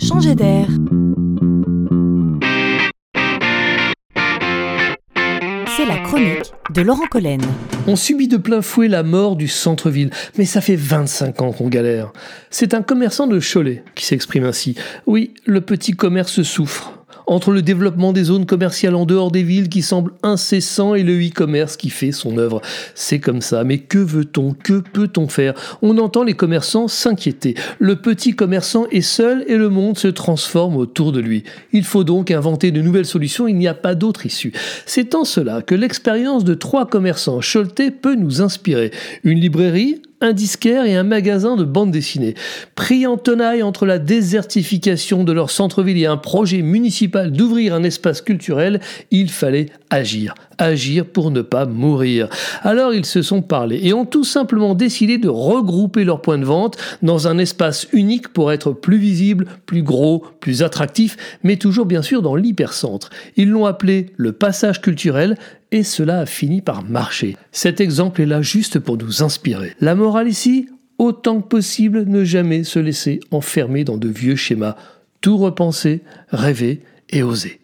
changer d'air. C'est la chronique de Laurent Collen. On subit de plein fouet la mort du centre-ville, mais ça fait 25 ans qu'on galère. C'est un commerçant de Cholet qui s'exprime ainsi. Oui, le petit commerce souffre entre le développement des zones commerciales en dehors des villes qui semble incessant et le e-commerce qui fait son œuvre. C'est comme ça, mais que veut-on? Que peut-on faire? On entend les commerçants s'inquiéter. Le petit commerçant est seul et le monde se transforme autour de lui. Il faut donc inventer de nouvelles solutions, il n'y a pas d'autre issue. C'est en cela que l'expérience de trois commerçants Choletais peut nous inspirer. Une librairie, un disquaire et un magasin de bande dessinée. Pris en tenaille entre la désertification de leur centre-ville et un projet municipal d'ouvrir un espace culturel, il fallait agir. Agir pour ne pas mourir. Alors ils se sont parlé et ont tout simplement décidé de regrouper leurs points de vente dans un espace unique pour être plus visible, plus gros, plus attractif, mais toujours bien sûr dans l'hypercentre. Ils l'ont appelé le passage culturel et cela a fini par marcher. Cet exemple est là juste pour nous inspirer. La morale ici, autant que possible, ne jamais se laisser enfermer dans de vieux schémas. Tout repenser, rêver et oser.